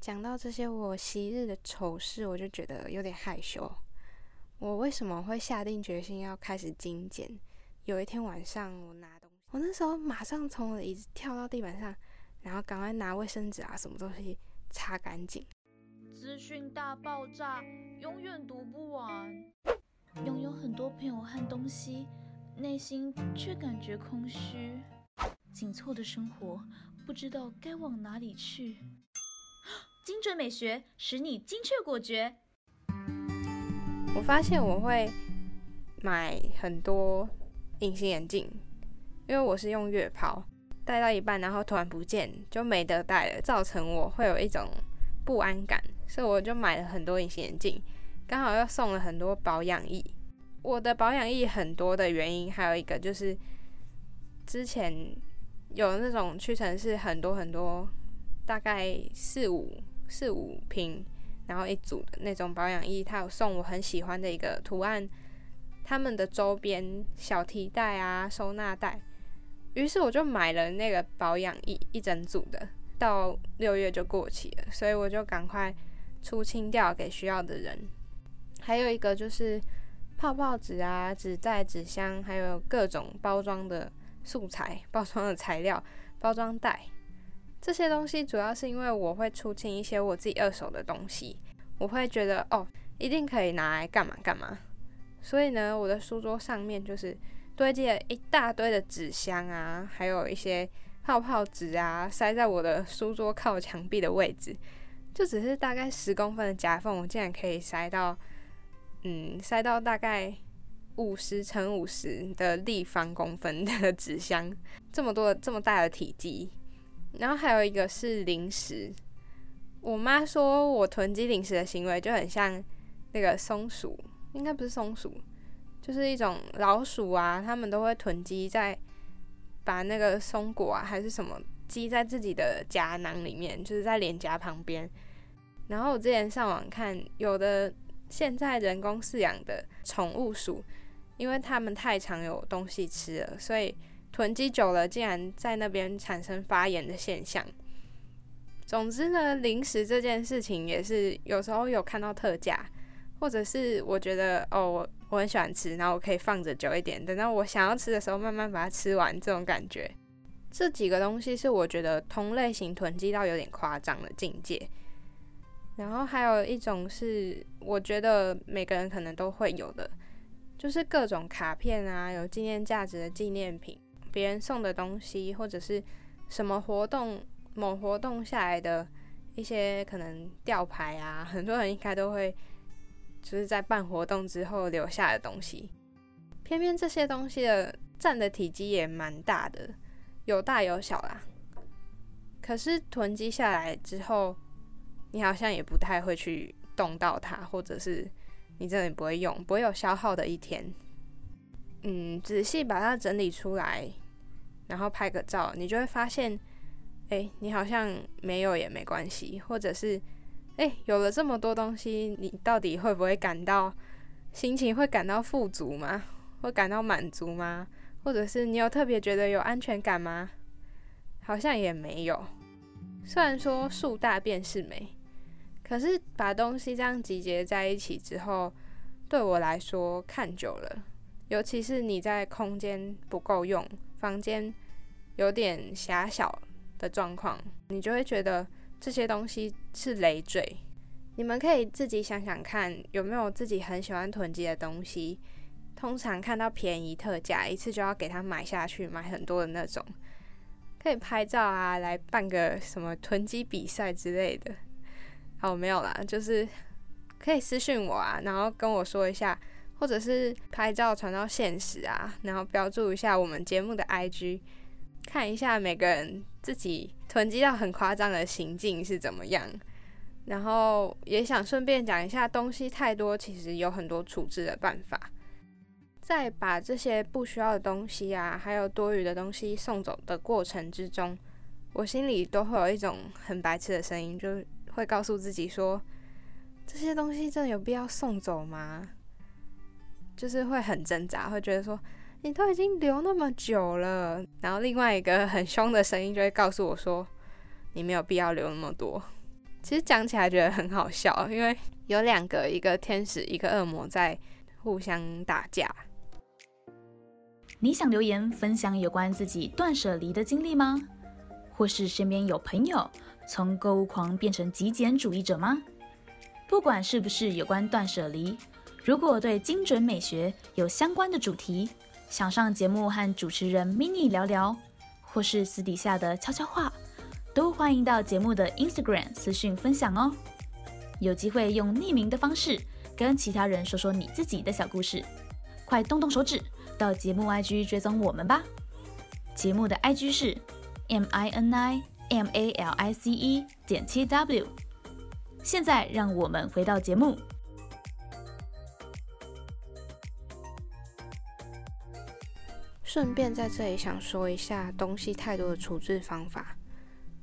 讲到这些我昔日的丑事，我就觉得有点害羞。我为什么会下定决心要开始精简？有一天晚上，我拿东西，我那时候马上从我的椅子跳到地板上，然后赶快拿卫生纸啊，什么东西擦干净。资讯大爆炸，永远读不完。拥有很多朋友和东西，内心却感觉空虚。紧凑的生活，不知道该往哪里去。精准美学使你精确果决。我发现我会买很多隐形眼镜，因为我是用月抛，戴到一半然后突然不见，就没得戴了，造成我会有一种不安感，所以我就买了很多隐形眼镜，刚好又送了很多保养液。我的保养液很多的原因，还有一个就是之前有那种屈臣氏很多很多，大概四五四五瓶。然后一组的那种保养液，他有送我很喜欢的一个图案，他们的周边小提袋啊、收纳袋，于是我就买了那个保养液一整组的，到六月就过期了，所以我就赶快出清掉给需要的人。还有一个就是泡泡纸啊、纸袋、纸箱，还有各种包装的素材、包装的材料、包装袋。这些东西主要是因为我会出清一些我自己二手的东西，我会觉得哦，一定可以拿来干嘛干嘛。所以呢，我的书桌上面就是堆积了一大堆的纸箱啊，还有一些泡泡纸啊，塞在我的书桌靠墙壁的位置。就只是大概十公分的夹缝，我竟然可以塞到，嗯，塞到大概五十乘五十的立方公分的纸箱，这么多这么大的体积。然后还有一个是零食，我妈说我囤积零食的行为就很像那个松鼠，应该不是松鼠，就是一种老鼠啊，他们都会囤积在把那个松果啊还是什么积在自己的夹囊里面，就是在脸颊旁边。然后我之前上网看，有的现在人工饲养的宠物鼠，因为它们太常有东西吃了，所以。囤积久了，竟然在那边产生发炎的现象。总之呢，零食这件事情也是有时候有看到特价，或者是我觉得哦，我我很喜欢吃，然后我可以放着久一点，等到我想要吃的时候慢慢把它吃完，这种感觉。这几个东西是我觉得同类型囤积到有点夸张的境界。然后还有一种是，我觉得每个人可能都会有的，就是各种卡片啊，有纪念价值的纪念品。别人送的东西，或者是什么活动、某活动下来的一些可能吊牌啊，很多人应该都会就是在办活动之后留下的东西。偏偏这些东西的占的体积也蛮大的，有大有小啦。可是囤积下来之后，你好像也不太会去动到它，或者是你真的不会用，不会有消耗的一天。嗯，仔细把它整理出来。然后拍个照，你就会发现，哎，你好像没有也没关系，或者是，哎，有了这么多东西，你到底会不会感到心情会感到富足吗？会感到满足吗？或者是你有特别觉得有安全感吗？好像也没有。虽然说树大便是美，可是把东西这样集结在一起之后，对我来说看久了，尤其是你在空间不够用。房间有点狭小的状况，你就会觉得这些东西是累赘。你们可以自己想想看，有没有自己很喜欢囤积的东西？通常看到便宜特价，一次就要给他买下去，买很多的那种。可以拍照啊，来办个什么囤积比赛之类的。哦，没有啦，就是可以私信我啊，然后跟我说一下。或者是拍照传到现实啊，然后标注一下我们节目的 IG，看一下每个人自己囤积到很夸张的行径是怎么样。然后也想顺便讲一下，东西太多其实有很多处置的办法。在把这些不需要的东西啊，还有多余的东西送走的过程之中，我心里都会有一种很白痴的声音，就会告诉自己说：这些东西真的有必要送走吗？就是会很挣扎，会觉得说你都已经留那么久了，然后另外一个很凶的声音就会告诉我说你没有必要留那么多。其实讲起来觉得很好笑，因为有两个，一个天使，一个恶魔在互相打架。你想留言分享有关自己断舍离的经历吗？或是身边有朋友从购物狂变成极简主义者吗？不管是不是有关断舍离，如果对精准美学有相关的主题，想上节目和主持人 mini 聊聊，或是私底下的悄悄话，都欢迎到节目的 Instagram 私讯分享哦。有机会用匿名的方式跟其他人说说你自己的小故事，快动动手指！到节目 IG 追踪我们吧。节目的 IG 是 M I N I M A L I C E 点七 W。现在让我们回到节目。顺便在这里想说一下东西太多的处置方法，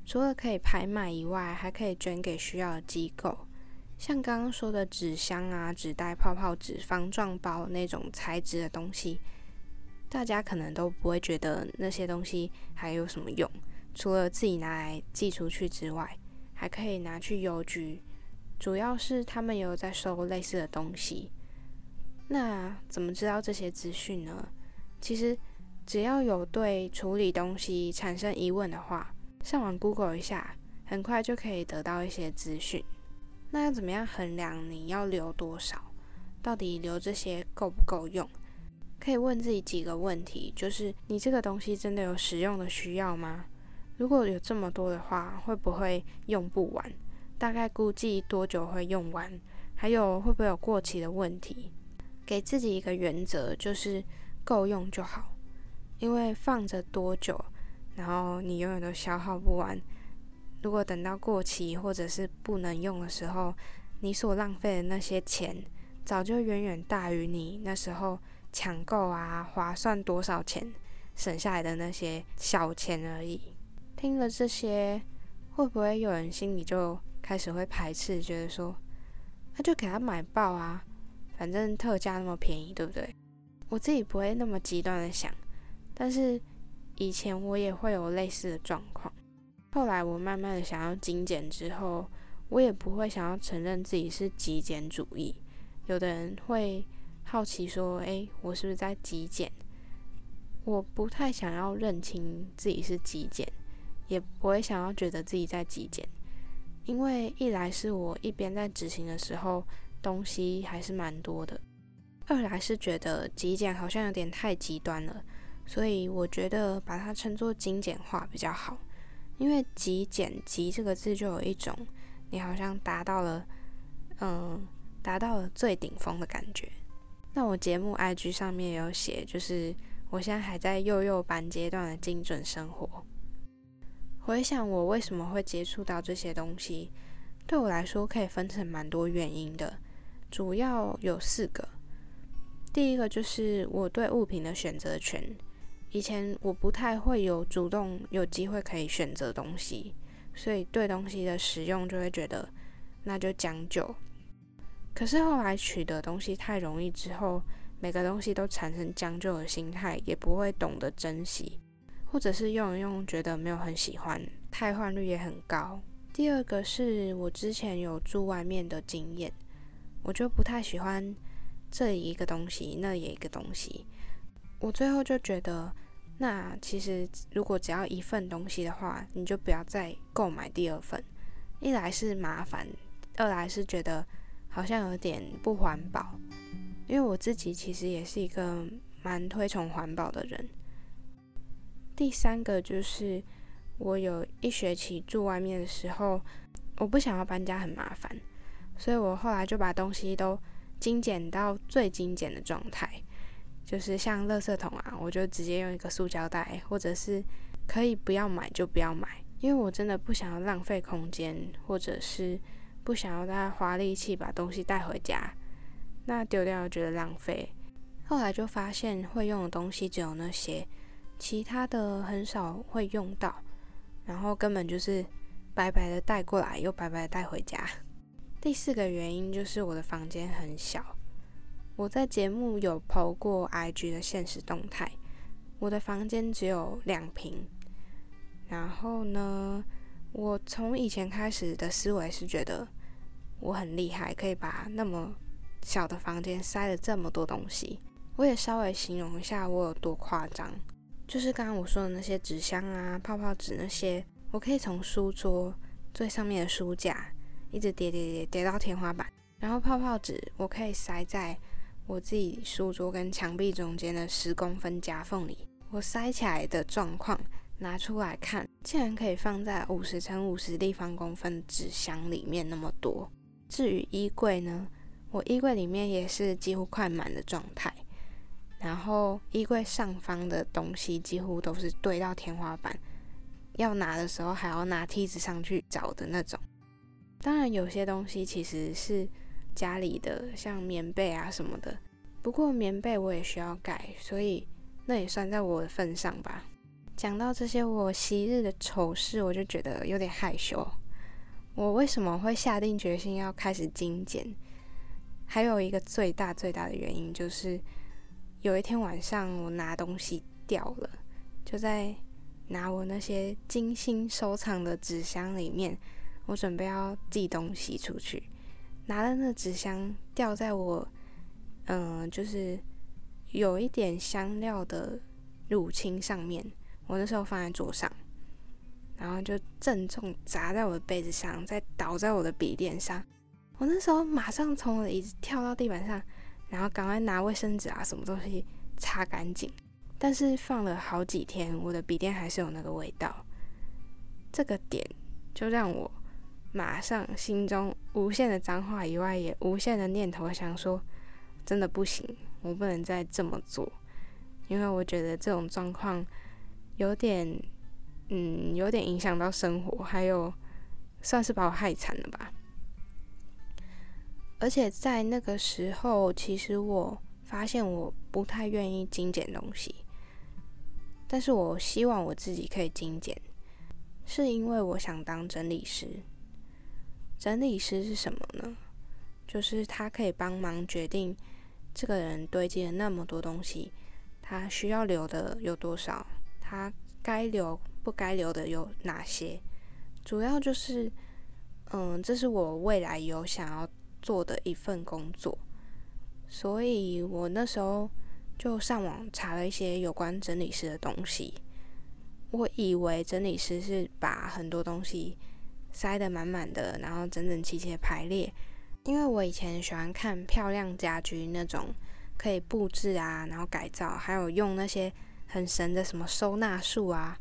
除了可以拍卖以外，还可以捐给需要的机构。像刚刚说的纸箱啊、纸袋、泡泡纸、方状包那种材质的东西。大家可能都不会觉得那些东西还有什么用，除了自己拿来寄出去之外，还可以拿去邮局。主要是他们有在收类似的东西。那怎么知道这些资讯呢？其实只要有对处理东西产生疑问的话，上网 Google 一下，很快就可以得到一些资讯。那要怎么样衡量你要留多少？到底留这些够不够用？可以问自己几个问题，就是你这个东西真的有使用的需要吗？如果有这么多的话，会不会用不完？大概估计多久会用完？还有会不会有过期的问题？给自己一个原则，就是够用就好。因为放着多久，然后你永远都消耗不完。如果等到过期或者是不能用的时候，你所浪费的那些钱，早就远远大于你那时候。抢购啊，划算多少钱？省下来的那些小钱而已。听了这些，会不会有人心里就开始会排斥，觉得说，那就给他买爆啊，反正特价那么便宜，对不对？我自己不会那么极端的想，但是以前我也会有类似的状况。后来我慢慢的想要精简之后，我也不会想要承认自己是极简主义。有的人会。好奇说：“诶，我是不是在极简？我不太想要认清自己是极简，也不会想要觉得自己在极简，因为一来是我一边在执行的时候东西还是蛮多的，二来是觉得极简好像有点太极端了，所以我觉得把它称作精简化比较好。因为极简‘极’这个字就有一种你好像达到了，嗯，达到了最顶峰的感觉。”那我节目 IG 上面有写，就是我现在还在幼幼班阶段的精准生活。回想我为什么会接触到这些东西，对我来说可以分成蛮多原因的，主要有四个。第一个就是我对物品的选择权，以前我不太会有主动有机会可以选择东西，所以对东西的使用就会觉得那就将就。可是后来取得东西太容易之后，每个东西都产生将就的心态，也不会懂得珍惜，或者是用一用觉得没有很喜欢，汰换率也很高。第二个是我之前有住外面的经验，我就不太喜欢这一个东西，那也一个东西，我最后就觉得，那其实如果只要一份东西的话，你就不要再购买第二份，一来是麻烦，二来是觉得。好像有点不环保，因为我自己其实也是一个蛮推崇环保的人。第三个就是我有一学期住外面的时候，我不想要搬家很麻烦，所以我后来就把东西都精简到最精简的状态，就是像垃圾桶啊，我就直接用一个塑胶袋，或者是可以不要买就不要买，因为我真的不想要浪费空间，或者是。不想要再花力气把东西带回家，那丢掉又觉得浪费。后来就发现会用的东西只有那些，其他的很少会用到，然后根本就是白白的带过来，又白白带回家。第四个原因就是我的房间很小，我在节目有抛过 IG 的现实动态，我的房间只有两平，然后呢？我从以前开始的思维是觉得我很厉害，可以把那么小的房间塞了这么多东西。我也稍微形容一下我有多夸张，就是刚刚我说的那些纸箱啊、泡泡纸那些，我可以从书桌最上面的书架一直叠叠叠叠到天花板，然后泡泡纸我可以塞在我自己书桌跟墙壁中间的十公分夹缝里。我塞起来的状况拿出来看，竟然可以放在五十乘五十立方公分纸箱里面那么多。至于衣柜呢，我衣柜里面也是几乎快满的状态。然后衣柜上方的东西几乎都是堆到天花板，要拿的时候还要拿梯子上去找的那种。当然，有些东西其实是家里的，像棉被啊什么的。不过棉被我也需要盖，所以那也算在我的份上吧。讲到这些我昔日的丑事，我就觉得有点害羞。我为什么会下定决心要开始精简？还有一个最大最大的原因就是。有一天晚上，我拿东西掉了，就在拿我那些精心收藏的纸箱里面，我准备要寄东西出去，拿了那纸箱掉在我，嗯，就是有一点香料的乳清上面，我那时候放在桌上，然后就正中砸在我的杯子上，再倒在我的笔垫上，我那时候马上从我的椅子跳到地板上。然后赶快拿卫生纸啊，什么东西擦干净。但是放了好几天，我的笔垫还是有那个味道。这个点就让我马上心中无限的脏话以外，也无限的念头想说：真的不行，我不能再这么做，因为我觉得这种状况有点，嗯，有点影响到生活，还有算是把我害惨了吧。而且在那个时候，其实我发现我不太愿意精简东西，但是我希望我自己可以精简，是因为我想当整理师。整理师是什么呢？就是他可以帮忙决定这个人堆积了那么多东西，他需要留的有多少，他该留不该留的有哪些。主要就是，嗯，这是我未来有想要。做的一份工作，所以我那时候就上网查了一些有关整理师的东西。我以为整理师是把很多东西塞得满满的，然后整整齐齐排列。因为我以前喜欢看漂亮家居那种可以布置啊，然后改造，还有用那些很神的什么收纳术啊。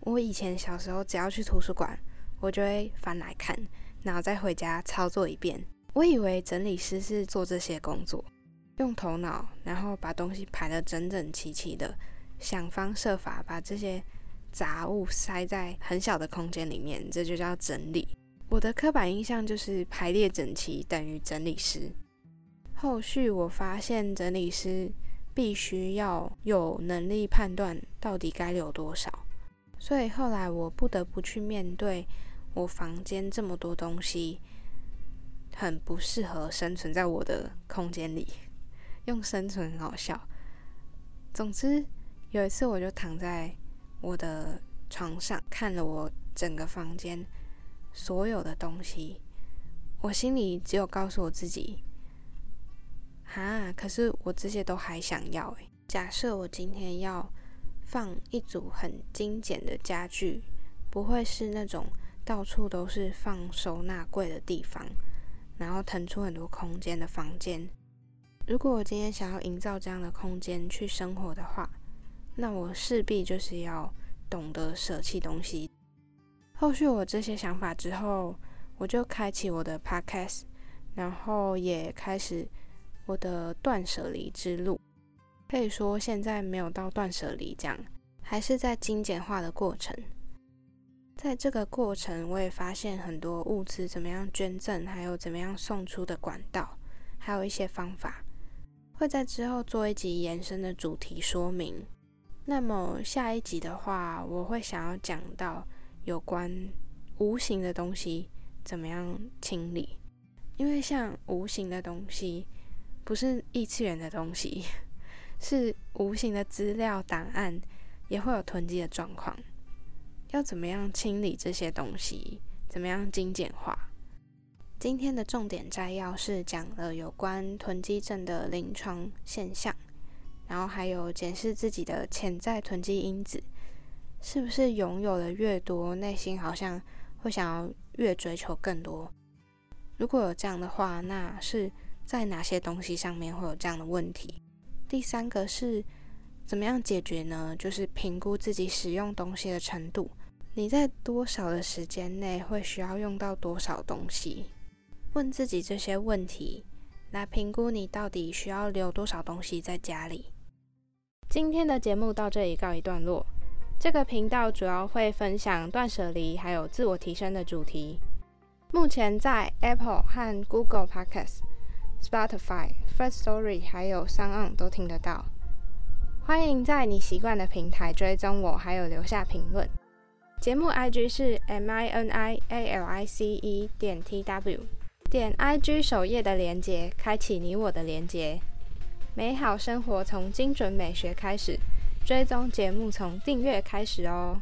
我以前小时候只要去图书馆，我就会翻来看，然后再回家操作一遍。我以为整理师是做这些工作，用头脑，然后把东西排得整整齐齐的，想方设法把这些杂物塞在很小的空间里面，这就叫整理。我的刻板印象就是排列整齐等于整理师。后续我发现整理师必须要有能力判断到底该留多少，所以后来我不得不去面对我房间这么多东西。很不适合生存在我的空间里，用生存很好笑。总之，有一次我就躺在我的床上，看了我整个房间所有的东西，我心里只有告诉我自己：哈，可是我这些都还想要。诶，假设我今天要放一组很精简的家具，不会是那种到处都是放收纳柜的地方。然后腾出很多空间的房间。如果我今天想要营造这样的空间去生活的话，那我势必就是要懂得舍弃东西。后续我这些想法之后，我就开启我的 podcast，然后也开始我的断舍离之路。可以说现在没有到断舍离这样，还是在精简化的过程。在这个过程，我也发现很多物资怎么样捐赠，还有怎么样送出的管道，还有一些方法，会在之后做一集延伸的主题说明。那么下一集的话，我会想要讲到有关无形的东西怎么样清理，因为像无形的东西，不是异次元的东西，是无形的资料档案，也会有囤积的状况。要怎么样清理这些东西，怎么样精简化。今天的重点摘要是讲了有关囤积症的临床现象，然后还有检视自己的潜在囤积因子，是不是拥有的越多，内心好像会想要越追求更多？如果有这样的话，那是在哪些东西上面会有这样的问题？第三个是怎么样解决呢？就是评估自己使用东西的程度，你在多少的时间内会需要用到多少东西？问自己这些问题，来评估你到底需要留多少东西在家里。今天的节目到这里告一段落。这个频道主要会分享断舍离还有自我提升的主题。目前在 Apple 和 Google Podcast、Spotify、First Story 还有 Sound 都听得到。欢迎在你习惯的平台追踪我，还有留下评论。节目 IG 是 M I N I A L I C E 点 T W。点 IG 首页的连接，开启你我的连接。美好生活从精准美学开始，追踪节目从订阅开始哦。